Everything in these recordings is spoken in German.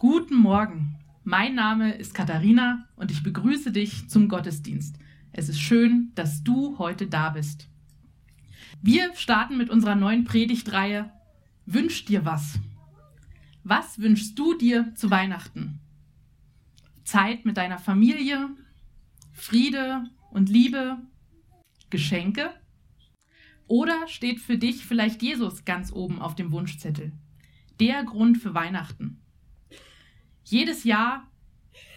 Guten Morgen. Mein Name ist Katharina und ich begrüße dich zum Gottesdienst. Es ist schön, dass du heute da bist. Wir starten mit unserer neuen Predigtreihe Wünsch dir was. Was wünschst du dir zu Weihnachten? Zeit mit deiner Familie, Friede und Liebe, Geschenke? Oder steht für dich vielleicht Jesus ganz oben auf dem Wunschzettel? Der Grund für Weihnachten. Jedes Jahr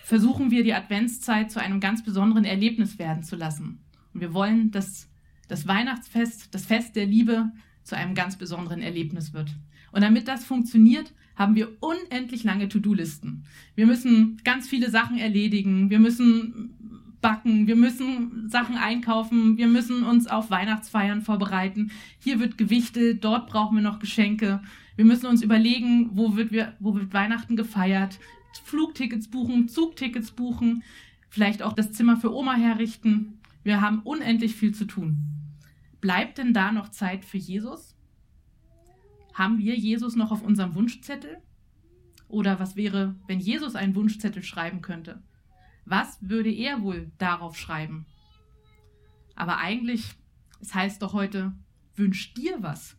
versuchen wir die Adventszeit zu einem ganz besonderen Erlebnis werden zu lassen. Und wir wollen, dass das Weihnachtsfest, das Fest der Liebe, zu einem ganz besonderen Erlebnis wird. Und damit das funktioniert, haben wir unendlich lange To-Do-Listen. Wir müssen ganz viele Sachen erledigen. Wir müssen backen, wir müssen Sachen einkaufen, wir müssen uns auf Weihnachtsfeiern vorbereiten. Hier wird gewichtet, dort brauchen wir noch Geschenke. Wir müssen uns überlegen, wo wird, wir, wo wird Weihnachten gefeiert, Flugtickets buchen, Zugtickets buchen, vielleicht auch das Zimmer für Oma herrichten. Wir haben unendlich viel zu tun. Bleibt denn da noch Zeit für Jesus? Haben wir Jesus noch auf unserem Wunschzettel? Oder was wäre, wenn Jesus einen Wunschzettel schreiben könnte? Was würde er wohl darauf schreiben? Aber eigentlich, es heißt doch heute, wünsch dir was.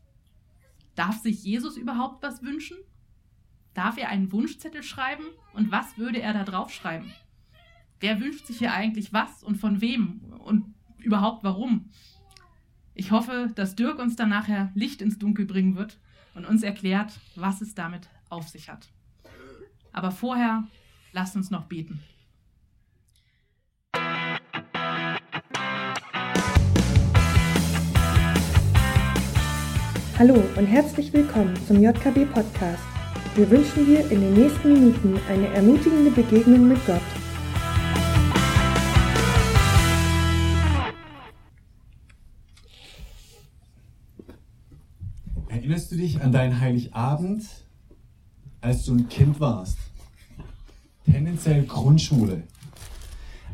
Darf sich Jesus überhaupt was wünschen? Darf er einen Wunschzettel schreiben? Und was würde er da drauf schreiben? Wer wünscht sich hier eigentlich was und von wem und überhaupt warum? Ich hoffe, dass Dirk uns dann nachher Licht ins Dunkel bringen wird und uns erklärt, was es damit auf sich hat. Aber vorher lasst uns noch beten. Hallo und herzlich willkommen zum JKB Podcast. Wir wünschen dir in den nächsten Minuten eine ermutigende Begegnung mit Gott. Erinnerst du dich an deinen Heiligabend, als du ein Kind warst? Tendenziell Grundschule.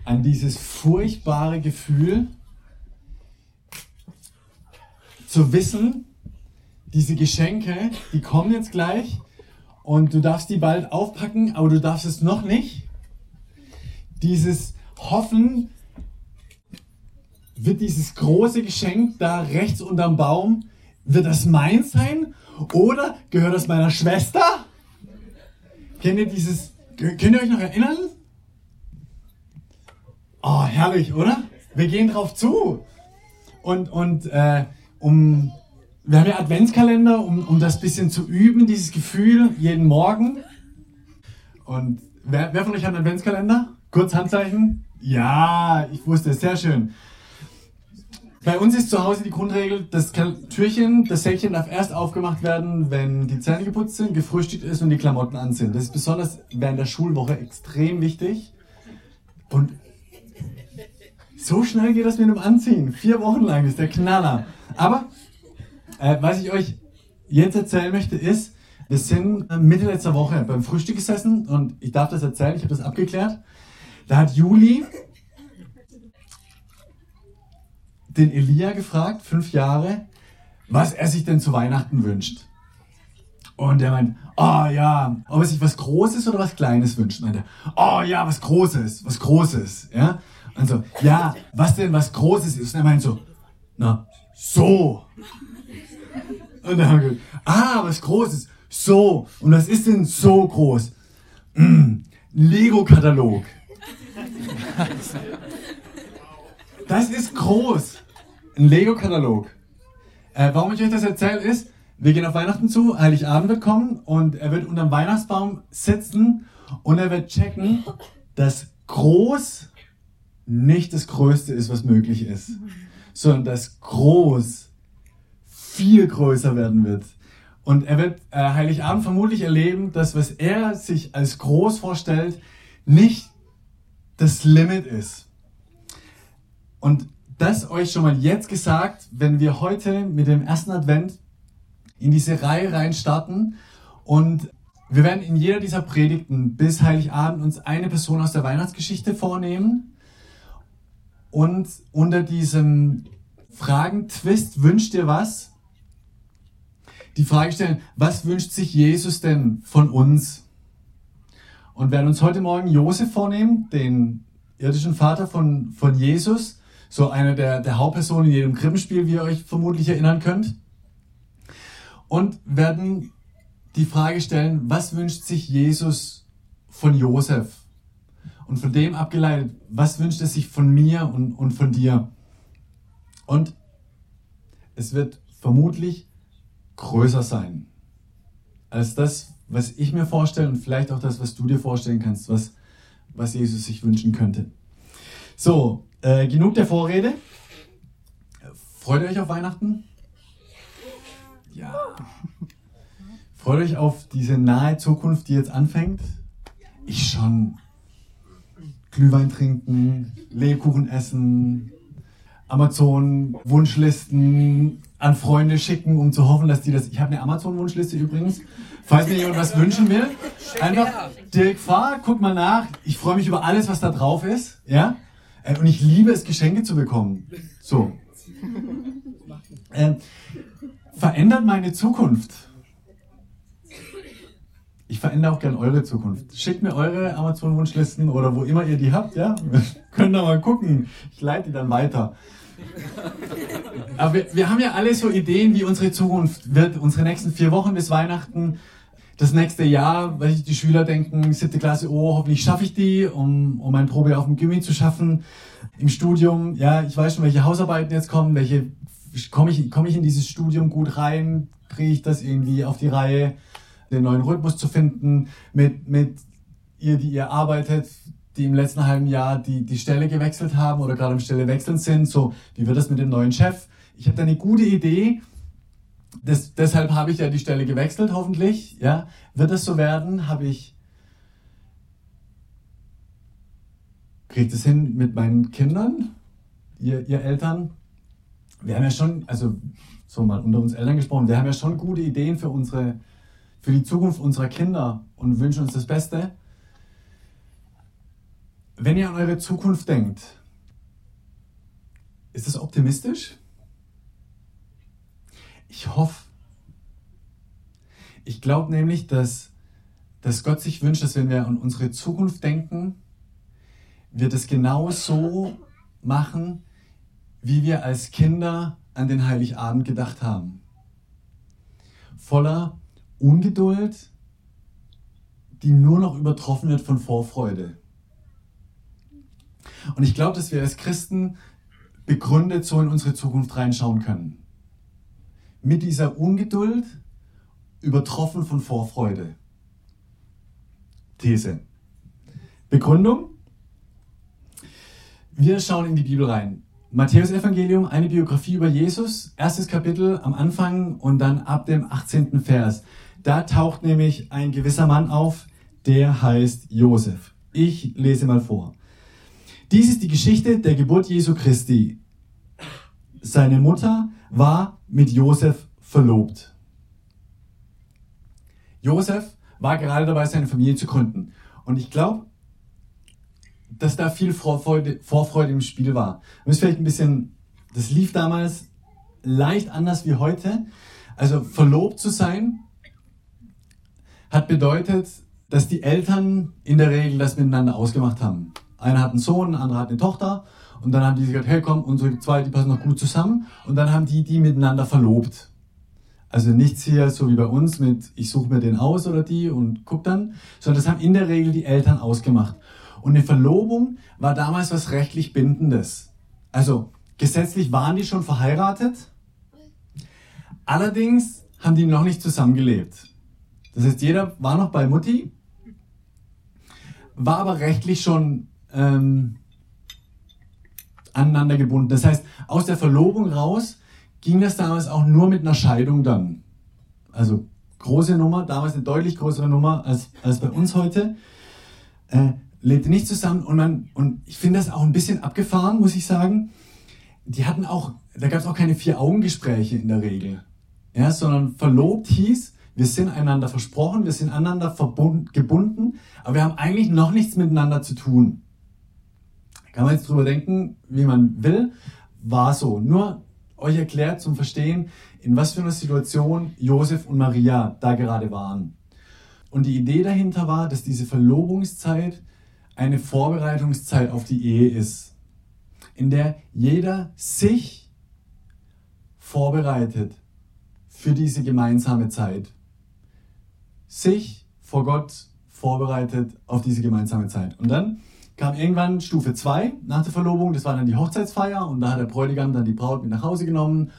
An dieses furchtbare Gefühl, zu wissen, diese Geschenke, die kommen jetzt gleich und du darfst die bald aufpacken, aber du darfst es noch nicht. Dieses Hoffen, wird dieses große Geschenk da rechts unterm Baum, wird das meins sein oder gehört das meiner Schwester? Kennt ihr dieses, könnt ihr euch noch erinnern? Oh, herrlich, oder? Wir gehen drauf zu. Und, und äh, um wir haben ja Adventskalender, um, um das bisschen zu üben, dieses Gefühl jeden Morgen. Und wer, wer von euch hat einen Adventskalender? Kurz Handzeichen? Ja, ich wusste es, sehr schön. Bei uns ist zu Hause die Grundregel, das Türchen, das Säckchen darf erst aufgemacht werden, wenn die Zähne geputzt sind, gefrühstückt ist und die Klamotten an sind. Das ist besonders während der Schulwoche extrem wichtig. Und so schnell geht das mit dem Anziehen. Vier Wochen lang ist der Knaller. Aber äh, was ich euch jetzt erzählen möchte, ist, wir sind Mitte letzter Woche beim Frühstück gesessen und ich darf das erzählen, ich habe das abgeklärt. Da hat Juli den Elia gefragt, fünf Jahre, was er sich denn zu Weihnachten wünscht. Und er meint, oh ja, ob er sich was Großes oder was Kleines wünscht. Meint er, oh ja, was Großes, was Großes. Ja? Und so, ja, was denn was Großes ist? Und er meint so, na, so. Und dann haben wir gesagt, ah, was Großes. So. Und was ist denn so groß? Mm, Lego-Katalog. Das ist groß. Ein Lego-Katalog. Äh, warum ich euch das erzähle, ist, wir gehen auf Weihnachten zu, Heiligabend wird kommen und er wird unterm Weihnachtsbaum sitzen und er wird checken, dass groß nicht das Größte ist, was möglich ist, sondern dass groß viel größer werden wird. Und er wird äh, Heiligabend vermutlich erleben, dass was er sich als groß vorstellt, nicht das Limit ist. Und das euch schon mal jetzt gesagt, wenn wir heute mit dem ersten Advent in diese Reihe rein starten und wir werden in jeder dieser Predigten bis Heiligabend uns eine Person aus der Weihnachtsgeschichte vornehmen und unter diesem Fragen-Twist wünscht dir was, die Frage stellen, was wünscht sich Jesus denn von uns? und werden uns heute Morgen Josef vornehmen, den irdischen Vater von, von Jesus, so eine der, der Hauptpersonen in jedem Krippenspiel, wie ihr euch vermutlich erinnern könnt. Und werden die Frage stellen, was wünscht sich Jesus von Josef? Und von dem abgeleitet, was wünscht er sich von mir und, und von dir? Und es wird vermutlich größer sein als das, was ich mir vorstelle und vielleicht auch das, was du dir vorstellen kannst, was, was Jesus sich wünschen könnte. So, äh, genug der Vorrede. Freut ihr euch auf Weihnachten? Ja. Freut euch auf diese nahe Zukunft, die jetzt anfängt? Ich schon. Glühwein trinken, Lebkuchen essen, Amazon Wunschlisten an Freunde schicken, um zu hoffen, dass die das. Ich habe eine Amazon Wunschliste übrigens. Falls mir jemand was wünschen will, einfach Dirk fahr, guck mal nach. Ich freue mich über alles, was da drauf ist, ja. Äh, und ich liebe es, Geschenke zu bekommen. So. Ähm, verändert meine Zukunft. Ich verändere auch gern eure Zukunft. Schickt mir eure Amazon-Wunschlisten oder wo immer ihr die habt, ja. Könnt ihr mal gucken. Ich leite die dann weiter. Aber wir, wir, haben ja alle so Ideen, wie unsere Zukunft wird, unsere nächsten vier Wochen bis Weihnachten, das nächste Jahr, weil die Schüler denken, siebte Klasse, oh, hoffentlich schaffe ich die, um, um ein Probe auf dem Gimmi zu schaffen. Im Studium, ja, ich weiß schon, welche Hausarbeiten jetzt kommen, welche, komme ich, komme ich in dieses Studium gut rein, kriege ich das irgendwie auf die Reihe den neuen Rhythmus zu finden, mit, mit ihr, die ihr arbeitet, die im letzten halben Jahr die, die Stelle gewechselt haben oder gerade im Stelle wechseln sind. So, wie wird das mit dem neuen Chef? Ich habe da eine gute Idee. Das, deshalb habe ich ja die Stelle gewechselt, hoffentlich. Ja, wird das so werden? Habe ich kriegt es hin mit meinen Kindern, ihr, ihr Eltern? Wir haben ja schon, also so mal unter uns Eltern gesprochen, wir haben ja schon gute Ideen für unsere für die Zukunft unserer Kinder und wünschen uns das Beste. Wenn ihr an eure Zukunft denkt, ist das optimistisch? Ich hoffe. Ich glaube nämlich, dass, dass Gott sich wünscht, dass wenn wir an unsere Zukunft denken, wir das genau so machen, wie wir als Kinder an den Heiligabend gedacht haben. Voller Ungeduld, die nur noch übertroffen wird von Vorfreude. Und ich glaube, dass wir als Christen begründet so in unsere Zukunft reinschauen können. Mit dieser Ungeduld übertroffen von Vorfreude. These. Begründung. Wir schauen in die Bibel rein. Matthäus Evangelium, eine Biografie über Jesus, erstes Kapitel am Anfang und dann ab dem 18. Vers. Da taucht nämlich ein gewisser Mann auf, der heißt Josef. Ich lese mal vor. Dies ist die Geschichte der Geburt Jesu Christi. Seine Mutter war mit Josef verlobt. Josef war gerade dabei, seine Familie zu gründen. Und ich glaube, dass da viel Vorfreude, Vorfreude im Spiel war. Und ist vielleicht ein bisschen, das lief damals leicht anders wie heute. Also verlobt zu sein, hat bedeutet, dass die Eltern in der Regel das miteinander ausgemacht haben. Einer hat einen Sohn, ein anderer hat eine Tochter und dann haben die gesagt, hey komm, unsere zwei, die passen noch gut zusammen und dann haben die die miteinander verlobt. Also nichts hier so wie bei uns mit, ich suche mir den aus oder die und guck dann, sondern das haben in der Regel die Eltern ausgemacht. Und eine Verlobung war damals was rechtlich Bindendes. Also gesetzlich waren die schon verheiratet, allerdings haben die noch nicht zusammengelebt. Das heißt, jeder war noch bei Mutti, war aber rechtlich schon ähm, aneinander gebunden. Das heißt, aus der Verlobung raus ging das damals auch nur mit einer Scheidung dann. Also große Nummer, damals eine deutlich größere Nummer als, als bei uns heute. Äh, lebte nicht zusammen und man, und ich finde das auch ein bisschen abgefahren, muss ich sagen. Die hatten auch, da gab es auch keine Vier-Augen-Gespräche in der Regel. Ja, sondern verlobt hieß, wir sind einander versprochen, wir sind aneinander gebunden, aber wir haben eigentlich noch nichts miteinander zu tun. Kann man jetzt drüber denken, wie man will, war so. Nur euch erklärt zum Verstehen, in was für einer Situation Josef und Maria da gerade waren. Und die Idee dahinter war, dass diese Verlobungszeit eine Vorbereitungszeit auf die Ehe ist, in der jeder sich vorbereitet für diese gemeinsame Zeit. Sich vor Gott vorbereitet auf diese gemeinsame Zeit. Und dann kam irgendwann Stufe 2 nach der Verlobung, das war dann die Hochzeitsfeier und da hat der Bräutigam dann die Braut mit nach Hause genommen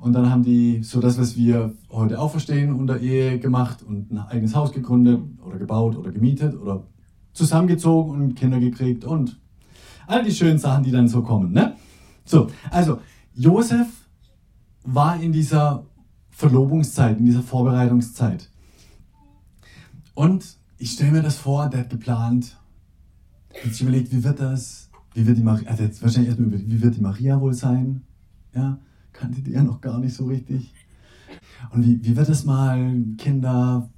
und dann haben die so das, was wir heute auch verstehen, unter Ehe gemacht und ein eigenes Haus gegründet oder gebaut oder gemietet oder zusammengezogen und Kinder gekriegt und all die schönen Sachen, die dann so kommen. Ne? So, also Josef war in dieser Verlobungszeit, in dieser Vorbereitungszeit. Und ich stelle mir das vor, der hat geplant, hat sich überlegt, wie wird das, wie wird die Maria, also jetzt wahrscheinlich erstmal wie wird die Maria wohl sein? Ja, kannte die ja noch gar nicht so richtig. Und wie, wie wird das mal, Kinder,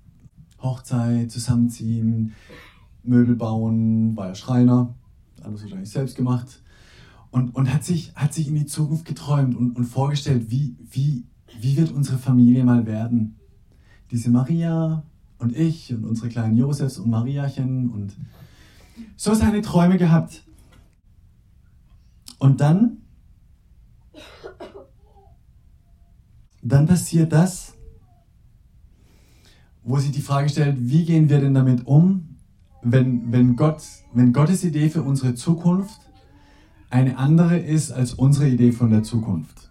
Hochzeit, zusammenziehen, Möbel bauen, war ja Schreiner, alles wahrscheinlich selbst gemacht. Und, und hat, sich, hat sich in die Zukunft geträumt und, und vorgestellt, wie, wie, wie wird unsere Familie mal werden? Diese Maria und ich und unsere kleinen Josefs und Mariachen und so seine Träume gehabt. Und dann dann passiert das, wo sich die Frage stellt, wie gehen wir denn damit um, wenn, wenn, Gott, wenn Gottes Idee für unsere Zukunft eine andere ist als unsere Idee von der Zukunft.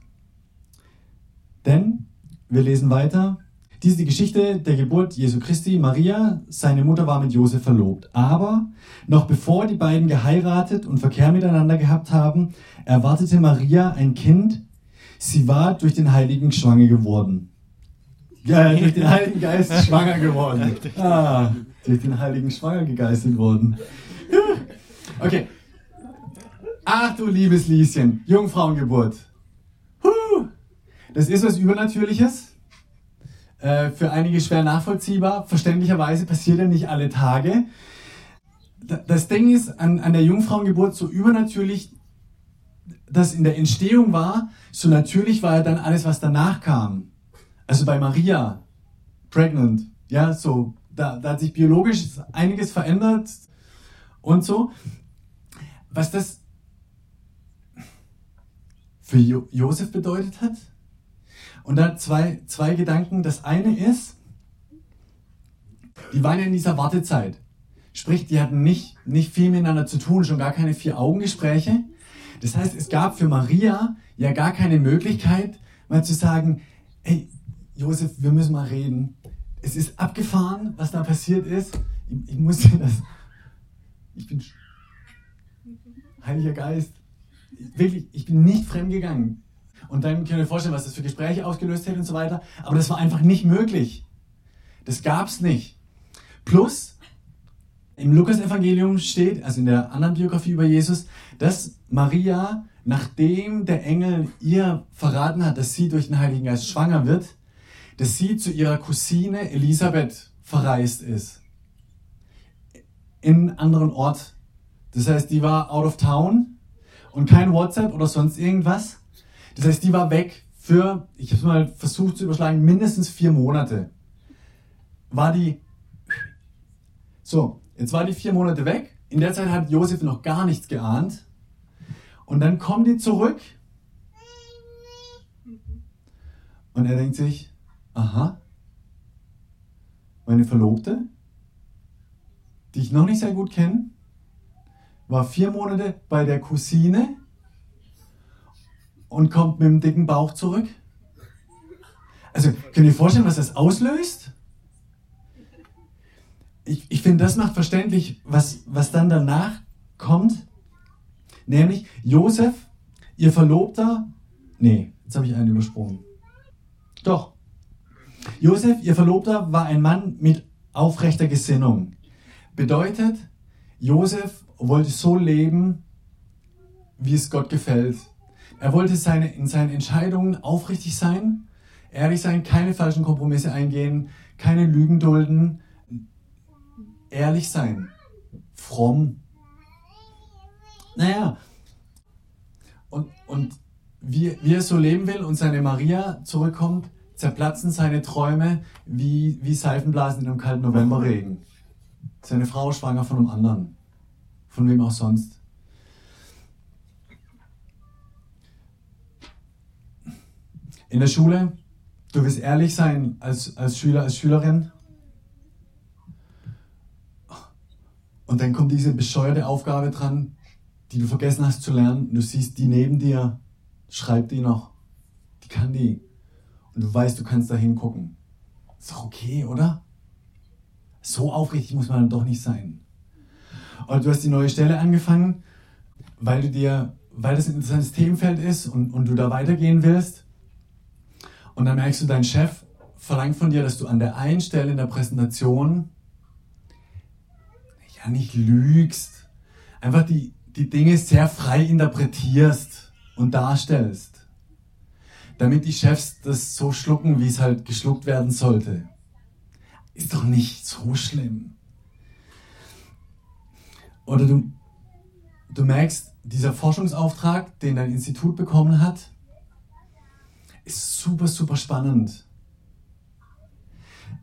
Denn, wir lesen weiter, dies ist die Geschichte der Geburt Jesu Christi. Maria, seine Mutter, war mit Josef verlobt. Aber noch bevor die beiden geheiratet und Verkehr miteinander gehabt haben, erwartete Maria ein Kind, Sie war durch den Heiligen schwanger geworden. Ja, durch den Heiligen Geist schwanger geworden. Ah, durch den Heiligen schwanger gegeistet worden. Okay. Ach du liebes Lieschen, Jungfrauengeburt. Das ist was Übernatürliches. Äh, für einige schwer nachvollziehbar. Verständlicherweise passiert ja nicht alle Tage. Das Ding ist an, an der Jungfrauengeburt so übernatürlich, das in der Entstehung war, so natürlich war ja dann alles, was danach kam. Also bei Maria, pregnant, ja, so, da, da hat sich biologisch einiges verändert und so. Was das für jo Josef bedeutet hat. Und da zwei, zwei Gedanken. Das eine ist, die waren ja in dieser Wartezeit. Sprich, die hatten nicht, nicht viel miteinander zu tun, schon gar keine Vier-Augen-Gespräche. Das heißt, es gab für Maria ja gar keine Möglichkeit, mal zu sagen, hey, Josef, wir müssen mal reden. Es ist abgefahren, was da passiert ist. Ich, ich muss dir das. Ich bin. Heiliger Geist. Wirklich, ich bin nicht fremdgegangen. Und dann könnt ihr euch vorstellen, was das für Gespräche ausgelöst hätte und so weiter. Aber das war einfach nicht möglich. Das gab es nicht. Plus, im Lukas-Evangelium steht, also in der anderen Biografie über Jesus, dass Maria, nachdem der Engel ihr verraten hat, dass sie durch den Heiligen Geist schwanger wird, dass sie zu ihrer Cousine Elisabeth verreist ist. In einen anderen Ort. Das heißt, die war out of town und kein WhatsApp oder sonst irgendwas. Das heißt, die war weg für, ich habe es mal versucht zu überschlagen, mindestens vier Monate. War die. So, Jetzt war die vier Monate weg. In der Zeit hat Josef noch gar nichts geahnt. Und dann kommen die zurück. Und er denkt sich, aha, meine Verlobte, die ich noch nicht sehr gut kenne, war vier Monate bei der Cousine und kommt mit dem dicken Bauch zurück. Also, könnt ihr vorstellen, was das auslöst? ich, ich finde, das macht verständlich, was, was dann danach kommt. Nämlich Josef, ihr Verlobter, nee, jetzt habe ich einen übersprungen. Doch. Josef, ihr Verlobter, war ein Mann mit aufrechter Gesinnung. Bedeutet, Josef wollte so leben, wie es Gott gefällt. Er wollte seine, in seinen Entscheidungen aufrichtig sein, ehrlich sein, keine falschen Kompromisse eingehen, keine Lügen dulden, ehrlich sein, fromm. Naja, und, und wie, wie er so leben will und seine Maria zurückkommt, zerplatzen seine Träume wie, wie Seifenblasen in einem kalten Novemberregen. Seine Frau schwanger von einem anderen. Von wem auch sonst. In der Schule, du wirst ehrlich sein als, als Schüler, als Schülerin. Und dann kommt diese bescheuerte Aufgabe dran, die du vergessen hast zu lernen. Du siehst die neben dir, schreibt die noch. Die kann die. Und du weißt, du kannst da hingucken. Ist doch okay, oder? So aufrichtig muss man dann doch nicht sein. Und du hast die neue Stelle angefangen, weil du dir, weil das ein interessantes Themenfeld ist und, und du da weitergehen willst. Und dann merkst du, dein Chef verlangt von dir, dass du an der einen Stelle in der Präsentation ja nicht lügst, einfach die, die Dinge sehr frei interpretierst und darstellst, damit die Chefs das so schlucken, wie es halt geschluckt werden sollte. Ist doch nicht so schlimm. Oder du, du merkst, dieser Forschungsauftrag, den dein Institut bekommen hat, ist super, super spannend.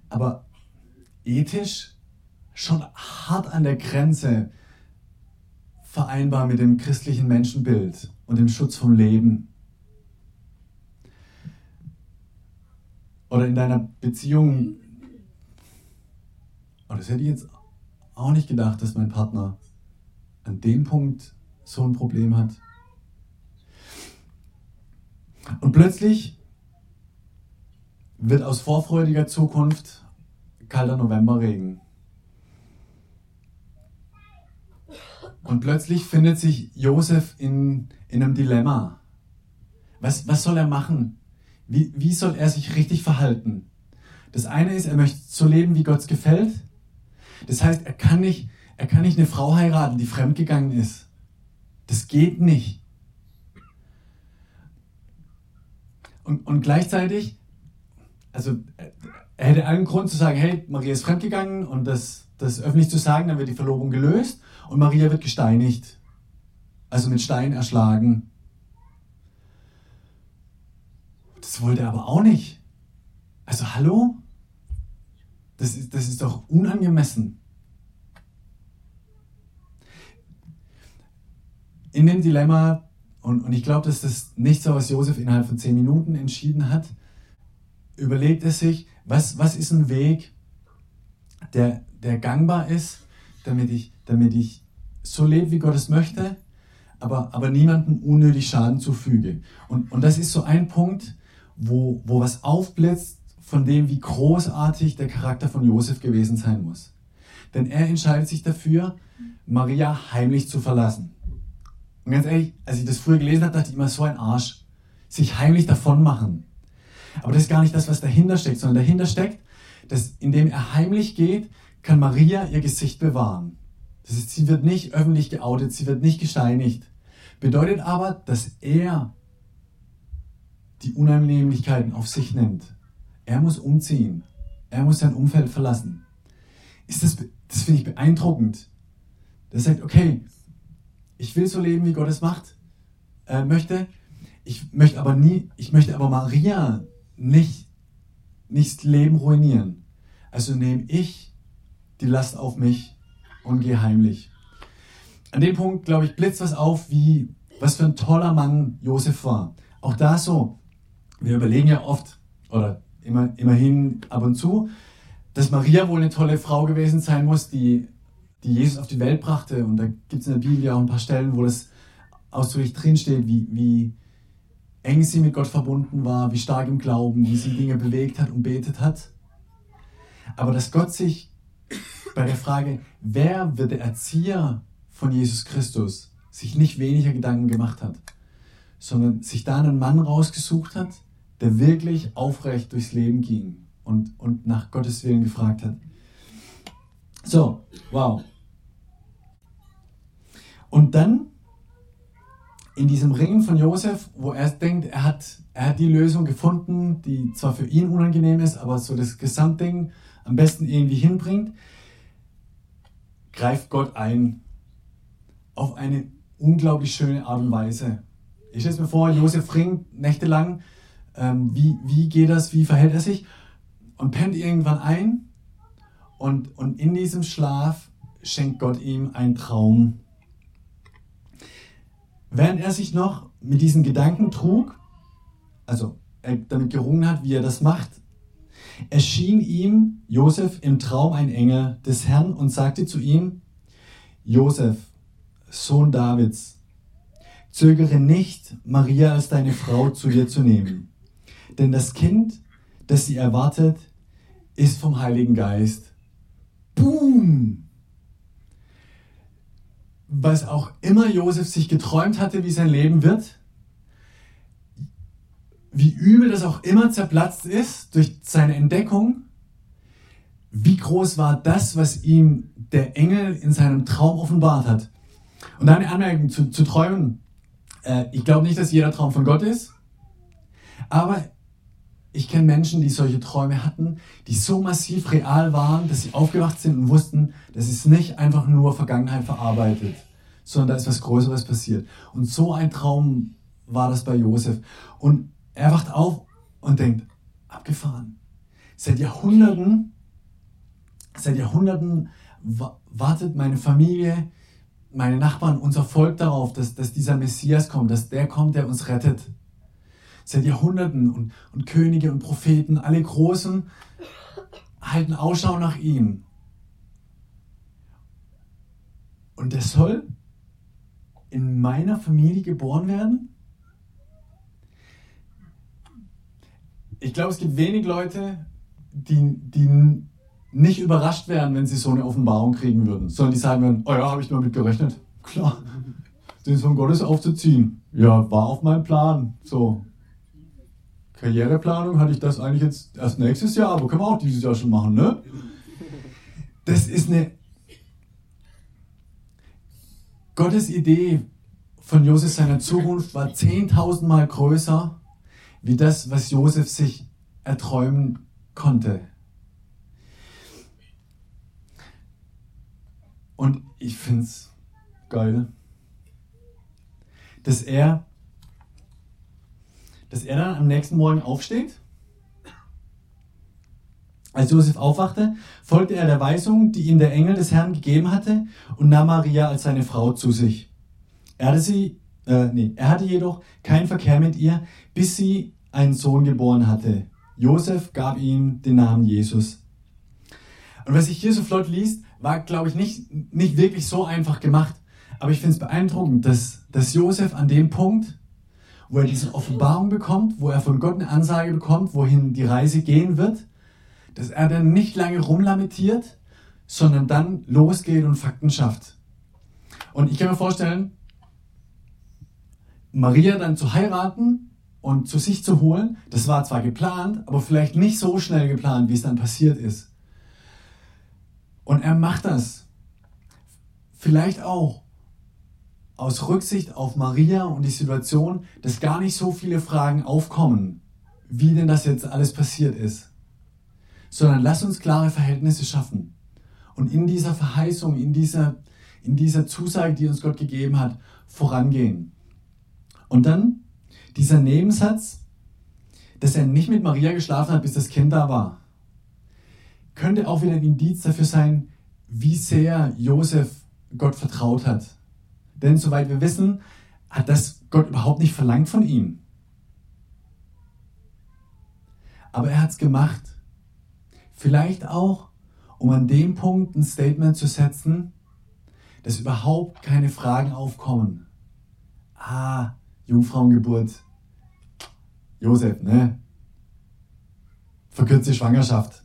Aber ethisch schon hart an der Grenze vereinbar mit dem christlichen Menschenbild und dem Schutz vom Leben. Oder in deiner Beziehung, oh, das hätte ich jetzt auch nicht gedacht, dass mein Partner an dem Punkt so ein Problem hat. Und plötzlich wird aus vorfreudiger Zukunft kalter Novemberregen. Und plötzlich findet sich Josef in, in einem Dilemma. Was, was soll er machen? Wie, wie soll er sich richtig verhalten? Das eine ist, er möchte so leben, wie Gott es gefällt. Das heißt, er kann, nicht, er kann nicht eine Frau heiraten, die fremdgegangen ist. Das geht nicht. Und, und gleichzeitig, also er hätte allen Grund zu sagen, hey, Maria ist fremdgegangen und das, das öffentlich zu sagen, dann wird die Verlobung gelöst und Maria wird gesteinigt. Also mit Stein erschlagen. Das wollte er aber auch nicht. Also hallo? Das ist, das ist doch unangemessen. In dem Dilemma und, und ich glaube, dass das nicht so, was Josef innerhalb von zehn Minuten entschieden hat. Überlegt er sich, was, was ist ein Weg, der, der gangbar ist, damit ich, damit ich so lebe, wie Gott es möchte, aber, aber niemandem unnötig Schaden zufüge. Und, und das ist so ein Punkt, wo, wo was aufblitzt von dem, wie großartig der Charakter von Josef gewesen sein muss. Denn er entscheidet sich dafür, Maria heimlich zu verlassen. Und ganz ehrlich, als ich das früher gelesen habe, dachte ich immer, so ein Arsch. Sich heimlich davon machen. Aber das ist gar nicht das, was dahinter steckt, sondern dahinter steckt, dass indem er heimlich geht, kann Maria ihr Gesicht bewahren. Das ist, sie wird nicht öffentlich geoutet, sie wird nicht gesteinigt. Bedeutet aber, dass er die Unannehmlichkeiten auf sich nimmt. Er muss umziehen. Er muss sein Umfeld verlassen. Ist das, das finde ich beeindruckend. Der sagt, okay, ich will so leben, wie Gott es macht, äh, möchte. Ich möchte aber nie, ich möchte aber Maria nicht, nicht Leben ruinieren. Also nehme ich die Last auf mich und gehe heimlich. An dem Punkt, glaube ich, blitzt was auf, wie, was für ein toller Mann Josef war. Auch da so, wir überlegen ja oft, oder immer, immerhin ab und zu, dass Maria wohl eine tolle Frau gewesen sein muss, die die Jesus auf die Welt brachte. Und da gibt es in der Bibel auch ein paar Stellen, wo das ausdrücklich drinsteht, wie, wie eng sie mit Gott verbunden war, wie stark im Glauben, wie sie Dinge bewegt hat und betet hat. Aber dass Gott sich bei der Frage, wer wird der Erzieher von Jesus Christus, sich nicht weniger Gedanken gemacht hat, sondern sich da einen Mann rausgesucht hat, der wirklich aufrecht durchs Leben ging und, und nach Gottes Willen gefragt hat. So, wow. Und dann in diesem Ringen von Josef, wo er denkt, er hat, er hat die Lösung gefunden, die zwar für ihn unangenehm ist, aber so das Gesamtding am besten irgendwie hinbringt, greift Gott ein auf eine unglaublich schöne Art und Weise. Ich stelle mir vor, Josef ringt nächtelang ähm, wie, wie geht das, wie verhält er sich und pennt irgendwann ein und, und in diesem Schlaf schenkt Gott ihm einen Traum. Während er sich noch mit diesen Gedanken trug, also er damit gerungen hat, wie er das macht, erschien ihm Josef im Traum ein Engel des Herrn und sagte zu ihm, Josef, Sohn Davids, zögere nicht, Maria als deine Frau zu dir zu nehmen, denn das Kind, das sie erwartet, ist vom Heiligen Geist. Boom! Was auch immer Josef sich geträumt hatte, wie sein Leben wird, wie übel das auch immer zerplatzt ist durch seine Entdeckung, wie groß war das, was ihm der Engel in seinem Traum offenbart hat. Und eine Anmerkung zu, zu Träumen. Äh, ich glaube nicht, dass jeder Traum von Gott ist, aber ich kenne Menschen, die solche Träume hatten, die so massiv real waren, dass sie aufgewacht sind und wussten, das ist nicht einfach nur Vergangenheit verarbeitet, sondern da ist was Größeres passiert. Und so ein Traum war das bei Josef. Und er wacht auf und denkt, abgefahren. Seit Jahrhunderten, seit Jahrhunderten wartet meine Familie, meine Nachbarn, unser Volk darauf, dass, dass dieser Messias kommt, dass der kommt, der uns rettet. Seit Jahrhunderten und, und Könige und Propheten, alle Großen, halten Ausschau nach ihm. Und der soll in meiner Familie geboren werden? ich glaube, es gibt wenig Leute, die, die nicht überrascht wären, wenn sie so eine Offenbarung kriegen würden, sondern die sagen würden, oh ja, habe ich nur mit gerechnet. Klar, den Sohn Gottes aufzuziehen. Ja, war auf meinem Plan. So. Karriereplanung hatte ich das eigentlich jetzt erst nächstes Jahr, aber können wir auch dieses Jahr schon machen, ne? Das ist eine Gottes Idee von Josef seiner Zukunft war 10.000 Mal größer wie das, was Josef sich erträumen konnte. Und ich finde es geil, dass er, dass er dann am nächsten Morgen aufsteht. Als Josef aufwachte, folgte er der Weisung, die ihm der Engel des Herrn gegeben hatte, und nahm Maria als seine Frau zu sich. Er hatte sie äh, nee, er hatte jedoch keinen Verkehr mit ihr, bis sie einen Sohn geboren hatte. Josef gab ihm den Namen Jesus. Und was sich hier so flott liest, war, glaube ich, nicht, nicht wirklich so einfach gemacht. Aber ich finde es beeindruckend, dass, dass Josef an dem Punkt, wo er diese Offenbarung bekommt, wo er von Gott eine Ansage bekommt, wohin die Reise gehen wird, dass er dann nicht lange rumlamentiert, sondern dann losgeht und Fakten schafft. Und ich kann mir vorstellen, Maria dann zu heiraten und zu sich zu holen, das war zwar geplant, aber vielleicht nicht so schnell geplant, wie es dann passiert ist. Und er macht das. Vielleicht auch aus Rücksicht auf Maria und die Situation, dass gar nicht so viele Fragen aufkommen, wie denn das jetzt alles passiert ist. Sondern lass uns klare Verhältnisse schaffen. Und in dieser Verheißung, in dieser, in dieser Zusage, die uns Gott gegeben hat, vorangehen. Und dann dieser Nebensatz, dass er nicht mit Maria geschlafen hat, bis das Kind da war, könnte auch wieder ein Indiz dafür sein, wie sehr Josef Gott vertraut hat. Denn soweit wir wissen, hat das Gott überhaupt nicht verlangt von ihm. Aber er hat es gemacht. Vielleicht auch, um an dem Punkt ein Statement zu setzen, dass überhaupt keine Fragen aufkommen. Ah, Jungfrauengeburt, Josef, ne? Verkürzte Schwangerschaft.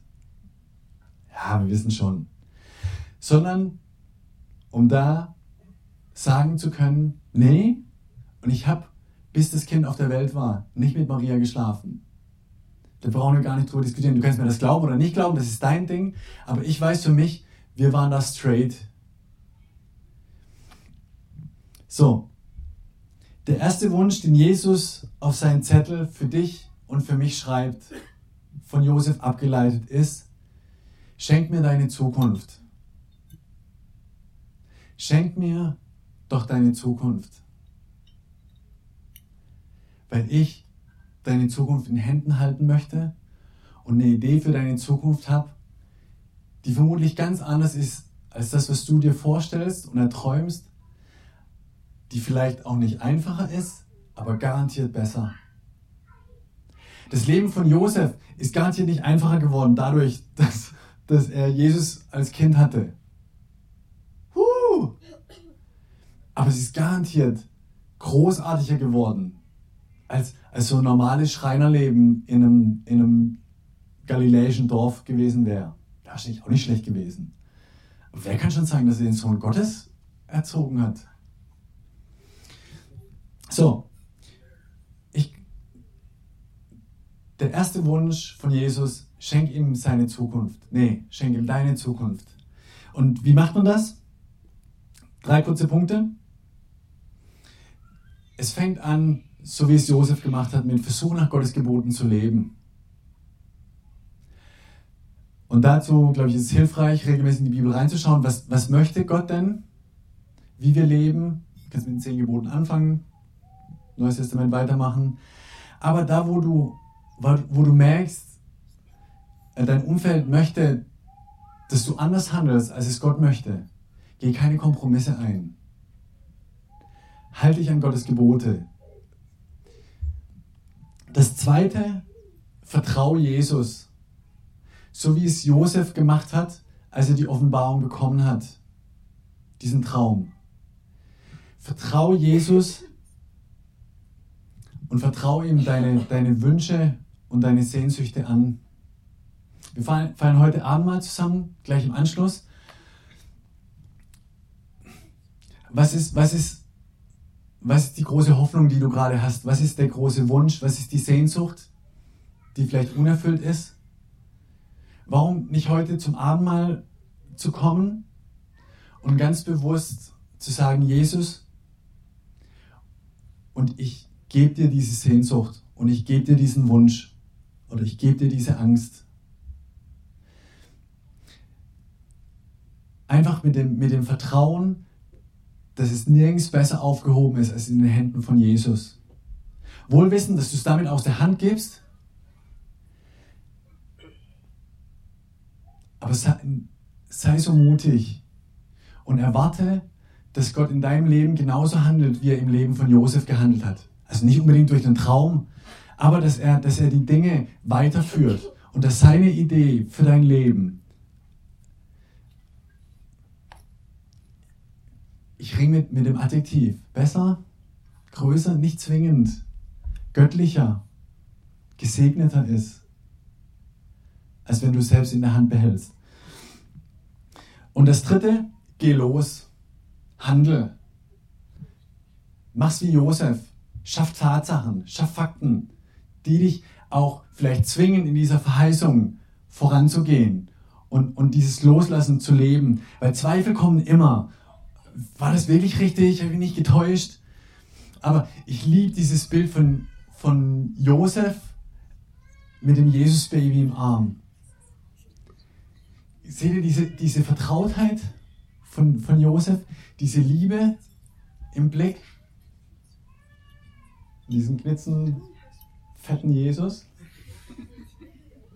Ja, wir wissen schon. Sondern um da sagen zu können, nee, und ich habe, bis das Kind auf der Welt war, nicht mit Maria geschlafen. Da brauchen wir gar nicht drüber diskutieren. Du kannst mir das glauben oder nicht glauben, das ist dein Ding. Aber ich weiß für mich, wir waren da straight. So, der erste Wunsch, den Jesus auf seinen Zettel für dich und für mich schreibt, von Josef abgeleitet ist, schenk mir deine Zukunft. Schenk mir doch deine Zukunft. Weil ich deine Zukunft in Händen halten möchte und eine Idee für deine Zukunft habe, die vermutlich ganz anders ist als das, was du dir vorstellst und erträumst, die vielleicht auch nicht einfacher ist, aber garantiert besser. Das Leben von Josef ist garantiert nicht einfacher geworden dadurch, dass, dass er Jesus als Kind hatte. Aber es ist garantiert großartiger geworden als, als so ein normales Schreinerleben in einem, in einem galiläischen Dorf gewesen wäre. Wahrscheinlich auch nicht schlecht gewesen. Aber wer kann schon sagen, dass er den Sohn Gottes erzogen hat? So, ich, der erste Wunsch von Jesus, schenk ihm seine Zukunft. Nee, schenk ihm deine Zukunft. Und wie macht man das? Drei kurze Punkte. Es fängt an, so wie es Josef gemacht hat, mit Versuch nach Gottes Geboten zu leben. Und dazu, glaube ich, ist es hilfreich, regelmäßig in die Bibel reinzuschauen, was, was möchte Gott denn, wie wir leben. Du kannst mit den zehn Geboten anfangen, Neues Testament weitermachen. Aber da, wo du, wo du merkst, äh, dein Umfeld möchte, dass du anders handelst, als es Gott möchte, geh keine Kompromisse ein. Halte dich an Gottes Gebote. Das zweite, vertraue Jesus, so wie es Josef gemacht hat, als er die Offenbarung bekommen hat, diesen Traum. Vertraue Jesus und vertraue ihm deine, deine Wünsche und deine Sehnsüchte an. Wir feiern heute Abend mal zusammen, gleich im Anschluss. Was ist, was ist was ist die große Hoffnung, die du gerade hast? Was ist der große Wunsch? Was ist die Sehnsucht, die vielleicht unerfüllt ist? Warum nicht heute zum Abendmahl zu kommen und ganz bewusst zu sagen, Jesus, und ich gebe dir diese Sehnsucht und ich gebe dir diesen Wunsch oder ich gebe dir diese Angst. Einfach mit dem, mit dem Vertrauen, dass es nirgends besser aufgehoben ist als in den Händen von Jesus. Wohl wissen, dass du es damit aus der Hand gibst, aber sei, sei so mutig und erwarte, dass Gott in deinem Leben genauso handelt, wie er im Leben von Josef gehandelt hat. Also nicht unbedingt durch den Traum, aber dass er, dass er die Dinge weiterführt und dass seine Idee für dein Leben ich ringe mit, mit dem Adjektiv. Besser, größer, nicht zwingend, göttlicher, gesegneter ist, als wenn du es selbst in der Hand behältst. Und das dritte, geh los, handle. Mach's wie Josef. Schaff Tatsachen, schaff Fakten, die dich auch vielleicht zwingen, in dieser Verheißung voranzugehen und, und dieses Loslassen zu leben. Weil Zweifel kommen immer war das wirklich richtig? Habe ich mich nicht getäuscht? Aber ich liebe dieses Bild von, von Josef mit dem Jesus-Baby im Arm. Seht ihr diese, diese Vertrautheit von, von Josef, diese Liebe im Blick? Diesen knitzen, fetten Jesus?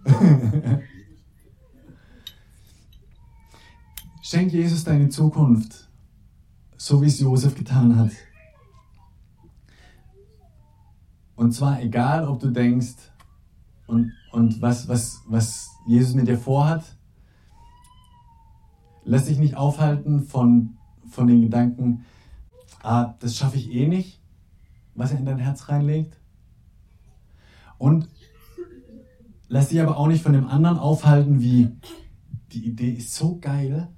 Schenk Jesus deine Zukunft so wie es Josef getan hat. Und zwar egal, ob du denkst und, und was, was, was Jesus mit dir vorhat, lass dich nicht aufhalten von, von den Gedanken, ah, das schaffe ich eh nicht, was er in dein Herz reinlegt. Und lass dich aber auch nicht von dem anderen aufhalten, wie die Idee ist so geil,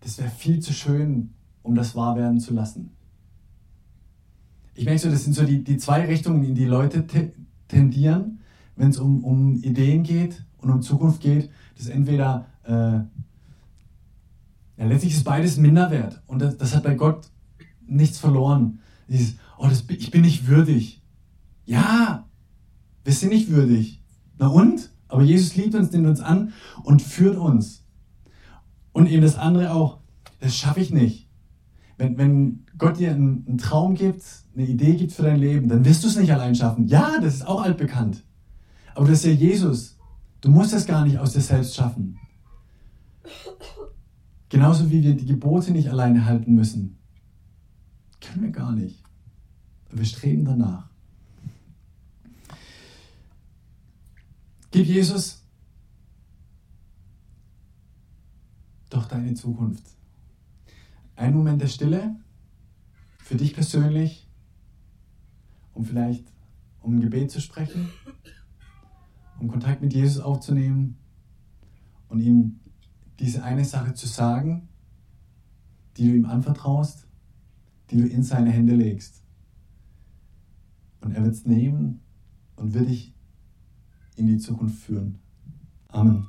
das wäre viel zu schön, um das wahr werden zu lassen. Ich merke so, das sind so die, die zwei Richtungen, in die Leute tendieren, wenn es um, um Ideen geht und um Zukunft geht. Das ist entweder, äh, ja, letztlich ist beides Minderwert und das, das hat bei Gott nichts verloren. Dieses, oh, das, ich bin nicht würdig. Ja, wir sind nicht würdig. Na und? Aber Jesus liebt uns, nimmt uns an und führt uns. Und eben das andere auch, das schaffe ich nicht. Wenn, wenn Gott dir einen, einen Traum gibt, eine Idee gibt für dein Leben, dann wirst du es nicht allein schaffen. Ja, das ist auch altbekannt. Aber das ist ja Jesus. Du musst es gar nicht aus dir selbst schaffen. Genauso wie wir die Gebote nicht alleine halten müssen. Können wir gar nicht. Wir streben danach. Gib Jesus doch deine Zukunft. Ein Moment der Stille für dich persönlich, um vielleicht um ein Gebet zu sprechen, um Kontakt mit Jesus aufzunehmen und ihm diese eine Sache zu sagen, die du ihm anvertraust, die du in seine Hände legst. Und er wird es nehmen und wird dich in die Zukunft führen. Amen.